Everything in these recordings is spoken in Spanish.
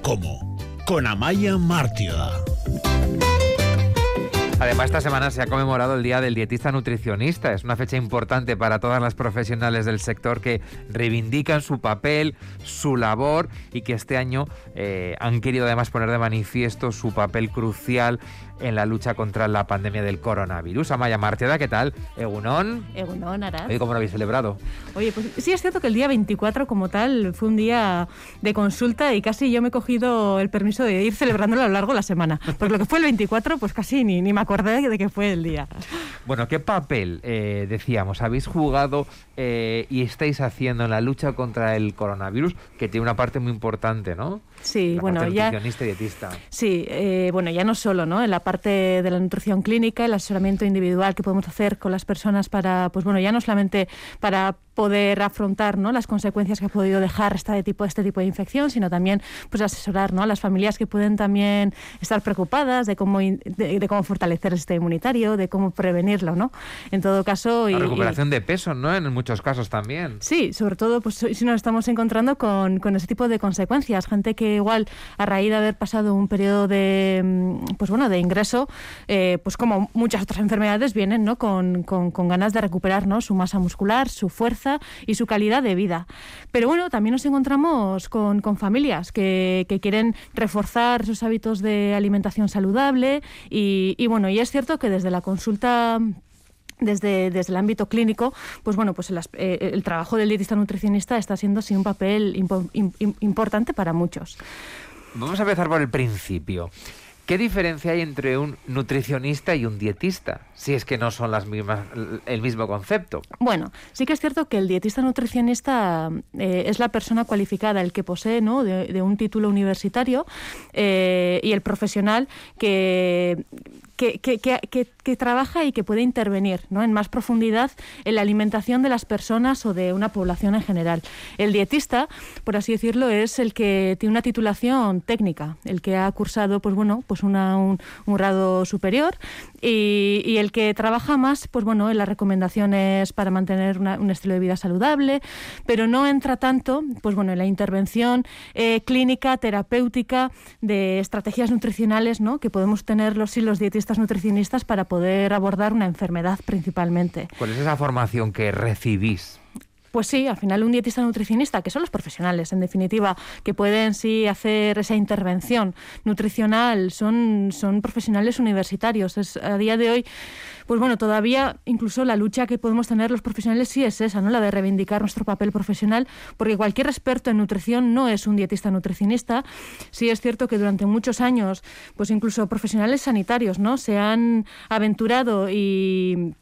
como, con Amaya Mártida. Además, esta semana se ha conmemorado el Día del Dietista Nutricionista. Es una fecha importante para todas las profesionales del sector que reivindican su papel, su labor y que este año eh, han querido además poner de manifiesto su papel crucial en la lucha contra la pandemia del coronavirus. Amaya Martiada, ¿qué tal? Egunon. Egunon, Arad. ¿Y cómo lo habéis celebrado? Oye, pues sí es cierto que el día 24 como tal fue un día de consulta y casi yo me he cogido el permiso de ir celebrándolo a lo largo de la semana. Porque lo que fue el 24, pues casi ni, ni me acordé de que fue el día. Bueno, ¿qué papel, eh, decíamos, habéis jugado eh, y estáis haciendo en la lucha contra el coronavirus, que tiene una parte muy importante, ¿no? Sí, La bueno, parte ya... nutricionista y dietista. Sí, eh, bueno, ya no solo, ¿no? En la parte de la nutrición clínica, el asesoramiento individual que podemos hacer con las personas para, pues bueno, ya no solamente para poder afrontar ¿no? las consecuencias que ha podido dejar este tipo, este tipo de infección, sino también pues asesorar ¿no? a las familias que pueden también estar preocupadas de cómo, in- de, de cómo fortalecer el sistema inmunitario, de cómo prevenirlo, ¿no? En todo caso... La y- y- recuperación de peso, ¿no? En muchos casos también. Sí, sobre todo pues si nos estamos encontrando con, con ese tipo de consecuencias. Gente que igual a raíz de haber pasado un periodo de mm, pues bueno de ingreso, eh, pues como muchas otras enfermedades vienen ¿no? con, con- con ganas de recuperar ¿no? su masa muscular, su fuerza y su calidad de vida. Pero bueno, también nos encontramos con, familias que, quieren reforzar sus hábitos de alimentación saludable y, bueno, y es cierto que desde la consulta desde, desde el ámbito clínico, pues bueno, pues el, eh, el trabajo del dietista nutricionista está siendo sí un papel impo- im- im- importante para muchos. Vamos a empezar por el principio. ¿Qué diferencia hay entre un nutricionista y un dietista? Si es que no son las mismas, el mismo concepto. Bueno, sí que es cierto que el dietista nutricionista eh, es la persona cualificada, el que posee ¿no? de, un título universitario eh, y el profesional que, que, trabaja y que puede intervenir ¿no? en más profundidad en la alimentación de las personas o de una población en general. El dietista, por así decirlo, es el que tiene una titulación técnica, el que ha cursado pues bueno, pues un, grado superior y, y el que trabaja más pues bueno, en las recomendaciones para mantener un estilo de vida saludable, pero no entra tanto pues bueno, en la intervención eh, clínica, terapéutica de estrategias nutricionales ¿no? que podemos tener los, sí, los dietistas nutricionistas para poder abordar una enfermedad principalmente. ¿Cuál es esa formación que recibís? Pues sí, al final un dietista nutricionista, que son los profesionales, en definitiva, que pueden sí hacer esa intervención nutricional, son, son profesionales universitarios. Es, a día de hoy, pues bueno, todavía incluso la lucha que podemos tener los profesionales sí es esa, ¿no? La de reivindicar nuestro papel profesional, porque cualquier experto en nutrición no es un dietista nutricionista. Sí es cierto que durante muchos años, pues incluso profesionales sanitarios, ¿no? Se han aventurado y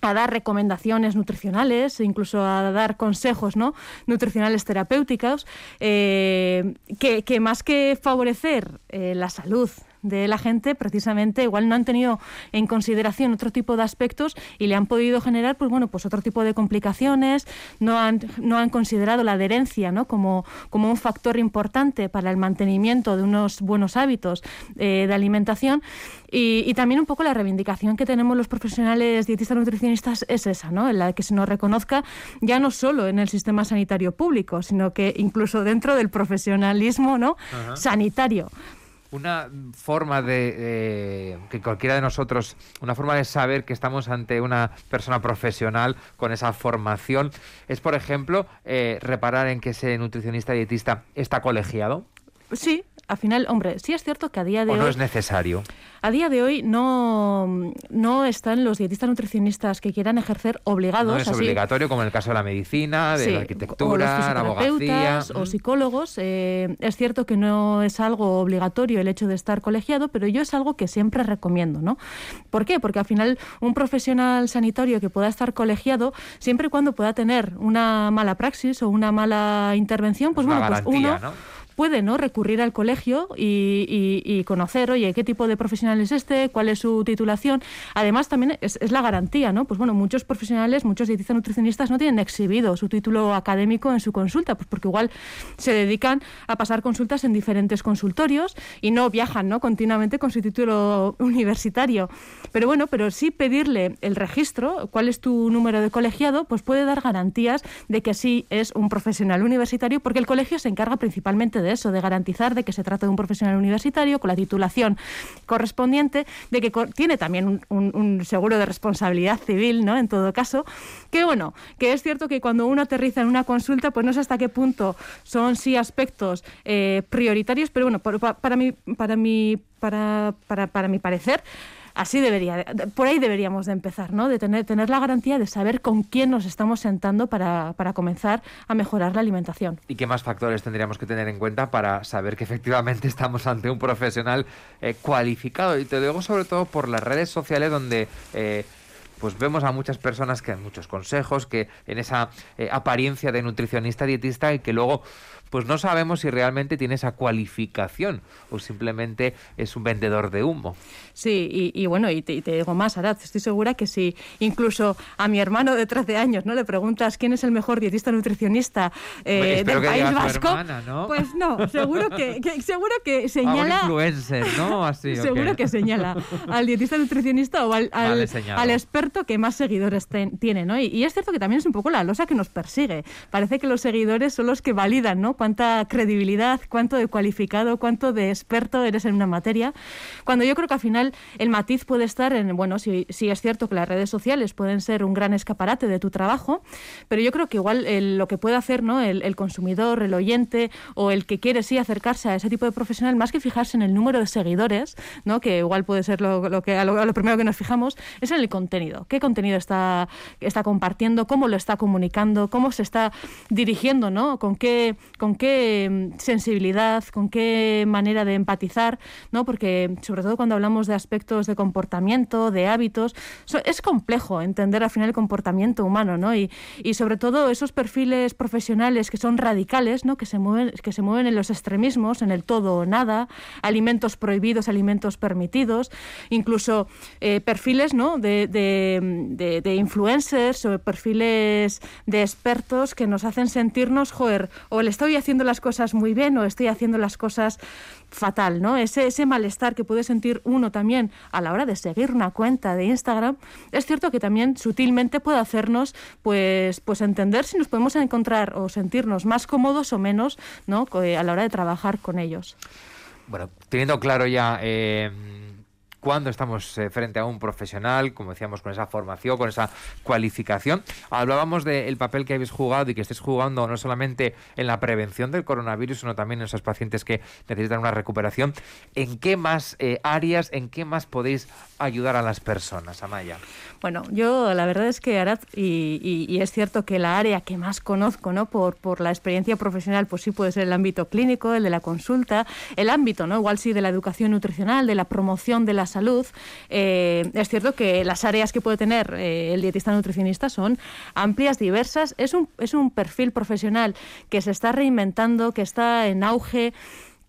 a dar recomendaciones nutricionales, incluso a dar consejos ¿no? nutricionales terapéuticos, eh, que, que más que favorecer eh, la salud de la gente, precisamente igual no han tenido en consideración otro tipo de aspectos y le han podido generar pues bueno pues otro tipo de complicaciones, no han, no han considerado la adherencia ¿no? como, como un factor importante para el mantenimiento de unos buenos hábitos eh, de alimentación y, y también un poco la reivindicación que tenemos los profesionales dietistas nutricionistas es esa, ¿no? en la que se nos reconozca ya no solo en el sistema sanitario público, sino que incluso dentro del profesionalismo ¿no? Ajá. sanitario. Una forma de eh, que cualquiera de nosotros, una forma de saber que estamos ante una persona profesional con esa formación, es, por ejemplo, eh, reparar en que ese nutricionista dietista está colegiado. Sí, al final, hombre, sí es cierto que a día de o no hoy es necesario. A día de hoy no, no están los dietistas nutricionistas que quieran ejercer obligados. No es así- obligatorio como en el caso de la medicina, de Sí, la arquitectura, la abogacía. o psicólogos. eh, es cierto que no es algo obligatorio el hecho de estar colegiado, pero yo es algo que siempre recomiendo, ¿no? ¿Por qué? Porque al final un profesional sanitario que pueda estar colegiado, siempre y cuando pueda tener una mala praxis o una mala intervención, pues Una bueno, pues uno ¿no? Puede no recurrir al colegio y, conocer, oye, qué tipo de profesional es este, cuál es su titulación. Además, también es, es la garantía, ¿no? Pues bueno, muchos profesionales, muchos dietistas nutricionistas no tienen exhibido su título académico en su consulta, pues porque igual se dedican a pasar consultas en diferentes consultorios y no viajan, ¿no? Continuamente con su título universitario. Pero bueno, pero sí pedirle el registro, cuál es tu número de colegiado, pues puede dar garantías de que sí es un profesional universitario, porque el colegio se encarga principalmente de eso, de garantizar de que se trata de un profesional universitario con la titulación correspondiente, de que tiene también un, seguro de responsabilidad civil, ¿no? En todo caso, que bueno, que es cierto que cuando uno aterriza en una consulta, pues no sé hasta qué punto son sí aspectos eh, prioritarios, pero bueno, para, para, mi, para, mi, para, para, para mi parecer, así debería, por ahí deberíamos de empezar, ¿no? De tener, tener la garantía de saber con quién nos estamos sentando para, para, comenzar a mejorar la alimentación. ¿Y qué más factores tendríamos que tener en cuenta para saber que efectivamente estamos ante un profesional eh, cualificado? Y te digo sobre todo por las redes sociales donde... Eh, pues vemos a muchas personas que dan muchos consejos, que en esa eh, apariencia de nutricionista, dietista, y que luego pues no sabemos si realmente tiene esa cualificación o simplemente es un vendedor de humo. Sí, y, bueno, y te, digo más, Arad, estoy segura que si incluso a mi hermano de 13 años no le preguntas quién es el mejor dietista nutricionista eh, del País Vasco, pues no, seguro que, seguro que señala... A influencer, ¿no? Así, seguro que señala al dietista nutricionista o al, al, experto que más seguidores tiene, ¿no? Y, y es cierto que también es un poco la losa que nos persigue. Parece que los seguidores son los que validan, ¿no? Cuánta credibilidad, cuánto de cualificado, cuánto de experto eres en una materia, cuando yo creo que al final el matiz puede estar en, bueno, sí, sí es cierto que las redes sociales pueden ser un gran escaparate de tu trabajo, pero yo creo que igual lo que puede hacer ¿no? el, consumidor, el oyente o el que quiere sí acercarse a ese tipo de profesional, más que fijarse en el número de seguidores, ¿no? que igual puede ser lo, que, lo, primero que nos fijamos, es en el contenido. ¿Qué contenido está, está compartiendo? ¿Cómo lo está comunicando? ¿Cómo se está dirigiendo? ¿no? ¿Con qué, qué mm, sensibilidad, con qué manera de empatizar, ¿no? Porque sobre todo cuando hablamos de aspectos de comportamiento, de hábitos, es complejo entender al final el comportamiento humano, ¿no? Y, y sobre todo esos perfiles profesionales que son radicales, ¿no? Que se mueven, que se mueven en los extremismos, en el todo o nada, alimentos prohibidos, alimentos permitidos, incluso eh, perfiles, ¿no? De, de, de influencers o perfiles de expertos que nos hacen sentirnos, joder, o el estoy haciendo las cosas muy bien o estoy haciendo las cosas fatal, ¿no? Ese, ese malestar que puede sentir uno también a la hora de seguir una cuenta de Instagram, es cierto que también sutilmente puede hacernos pues, pues entender si nos podemos encontrar o sentirnos más cómodos o menos ¿no? a la hora de trabajar con ellos. Bueno, teniendo claro ya eh, cuando estamos eh, frente a un profesional, como decíamos, con esa formación, con esa cualificación. Hablábamos del papel que habéis jugado y que estés jugando no solamente en la prevención del coronavirus, sino también en esos pacientes que necesitan una recuperación. ¿En qué más eh, áreas, en qué más podéis ayudar a las personas, Amaya? Bueno, yo la verdad es que Arad, y, es cierto que la área que más conozco, ¿no? Por, por la experiencia profesional, pues sí puede ser el ámbito clínico, el de la consulta, el ámbito, ¿no? Igual sí de la educación nutricional, de la promoción de la salud. Eh, es cierto que las áreas que puede tener eh, el dietista nutricionista son amplias, diversas. Es un, es un perfil profesional que se está reinventando, que está en auge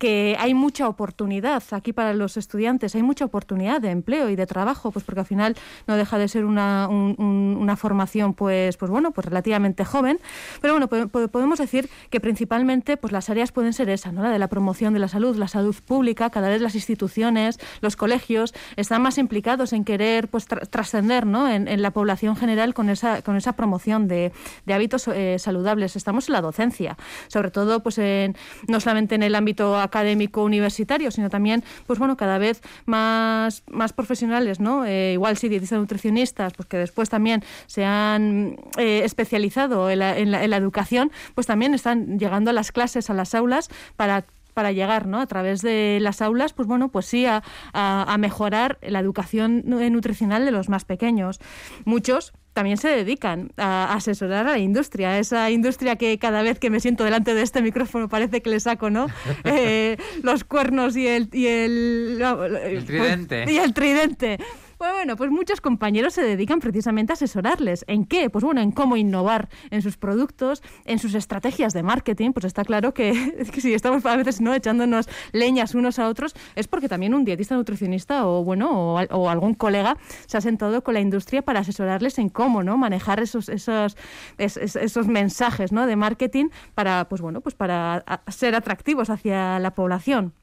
que hay mucha oportunidad aquí para los estudiantes, hay mucha oportunidad de empleo y de trabajo, pues porque al final no deja de ser una, una formación pues, pues bueno, pues relativamente joven, pero bueno, podemos decir que principalmente pues las áreas pueden ser esas, ¿no? la de la promoción de la salud, la salud pública, cada vez las instituciones, los colegios están más implicados en querer pues trascender ¿no? en, la población general con esa, con esa promoción de, de hábitos eh, saludables. Estamos en la docencia, sobre todo pues en, no solamente en el ámbito académico universitario, sino también, pues bueno, cada vez más, más profesionales, ¿no? Eh, igual sí, dietistas nutricionistas, pues que después también se han eh, especializado en la, en, la, educación, pues también están llegando a las clases, a las aulas, para para llegar ¿no? a través de las aulas pues bueno pues sí a, a, mejorar la educación nutricional de los más pequeños muchos también se dedican a asesorar a la industria, esa industria que cada vez que me siento delante de este micrófono parece que le saco, ¿no? Eh, los cuernos y el y el, el tridente. y el tridente. Pues bueno, pues muchos compañeros se dedican precisamente a asesorarles. ¿En qué? Pues bueno, en cómo innovar en sus productos, en sus estrategias de marketing. Pues está claro que, si estamos a veces no echándonos leñas unos a otros, es porque también un dietista nutricionista o bueno, o, algún colega se ha sentado con la industria para asesorarles en cómo, ¿no? Manejar esos, esos, esos, mensajes ¿no? de marketing para, pues bueno, pues para ser atractivos hacia la población.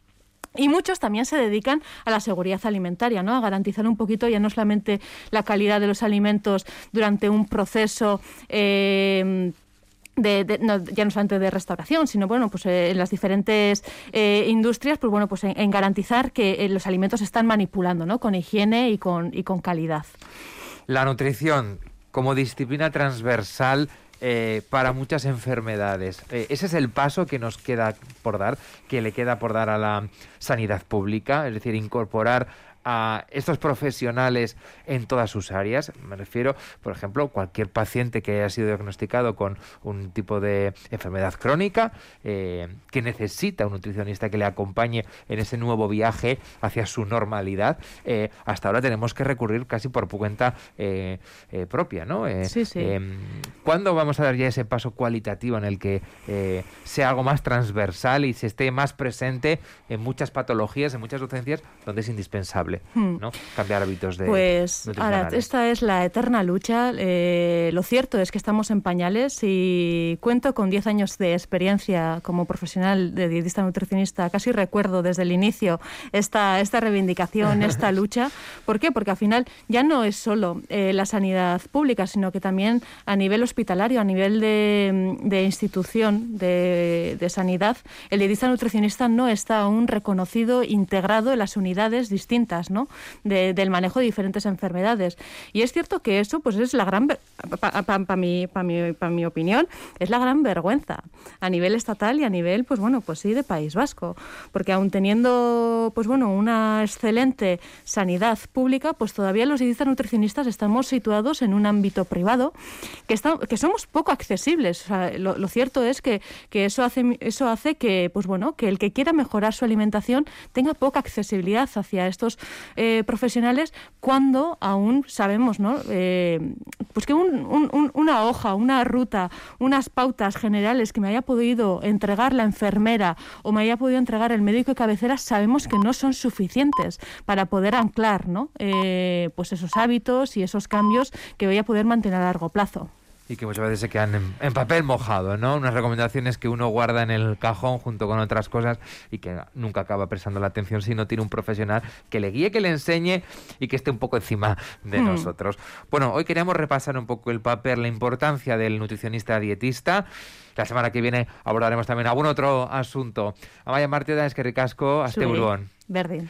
Y muchos también se dedican a la seguridad alimentaria, ¿no? a garantizar un poquito ya no solamente la calidad de los alimentos durante un proceso eh, de, ya no solamente de restauración, sino bueno, pues eh, en las diferentes eh, industrias, pues bueno, pues en, garantizar que los alimentos se están manipulando, ¿no? Con higiene y con, y con calidad. La nutrición como disciplina transversal para muchas enfermedades. ese es el paso que nos queda por dar, que le queda por dar a la sanidad pública, es decir, incorporar a estos profesionales en todas sus áreas. Me refiero, por ejemplo, cualquier paciente que haya sido diagnosticado con un tipo de enfermedad crónica, eh, que necesita un nutricionista que le acompañe en ese nuevo viaje hacia su normalidad. Eh, hasta ahora tenemos que recurrir casi por cuenta eh, propia, ¿no? sí, sí. Em, ¿Cuándo vamos a dar ya ese paso cualitativo en el que sea algo más transversal y se esté más presente en muchas patologías, en muchas docencias, donde es indispensable? Hmm. ¿no? cambiar hábitos de Pues ahora, esta es la eterna lucha. Eh, lo cierto es que estamos en pañales y cuento con 10 años de experiencia como profesional de dietista nutricionista. Casi recuerdo desde el inicio esta, esta reivindicación, esta lucha. ¿Por qué? Porque al final ya no es solo eh, la sanidad pública, sino que también a nivel hospitalario, a nivel de, institución de, de sanidad, el dietista nutricionista no está aún reconocido, integrado en las unidades distintas del manejo de diferentes enfermedades. Y es cierto que eso pues es la gran, para mi, mi, mi opinión, es la gran vergüenza a nivel estatal y a nivel, pues bueno, pues sí, de País Vasco. Porque aún teniendo, pues bueno, una excelente sanidad pública, pues todavía los nutricionistas estamos situados en un ámbito privado que, está, que somos poco accesibles. lo, cierto es que, que, eso, hace, eso hace que, pues bueno, que el que quiera mejorar su alimentación tenga poca accesibilidad hacia estos eh, profesionales cuando aún sabemos, ¿no? Eh, pues que una hoja, una ruta, unas pautas generales que me haya podido entregar la enfermera o me haya podido entregar el médico de cabecera, sabemos que no son suficientes para poder anclar, ¿no? Eh, pues esos hábitos y esos cambios que voy a poder mantener a largo plazo y que muchas veces se quedan en, papel mojado, ¿no? Unas recomendaciones que uno guarda en el cajón junto con otras cosas y que nunca acaba prestando la atención si no tiene un profesional que le guíe, que le enseñe y que esté un poco encima de hmm. nosotros. Bueno, hoy queríamos repasar un poco el papel, la importancia del nutricionista dietista. La semana que viene abordaremos también algún otro asunto. Amaya Martida, es que ricasco, hasta Berdín.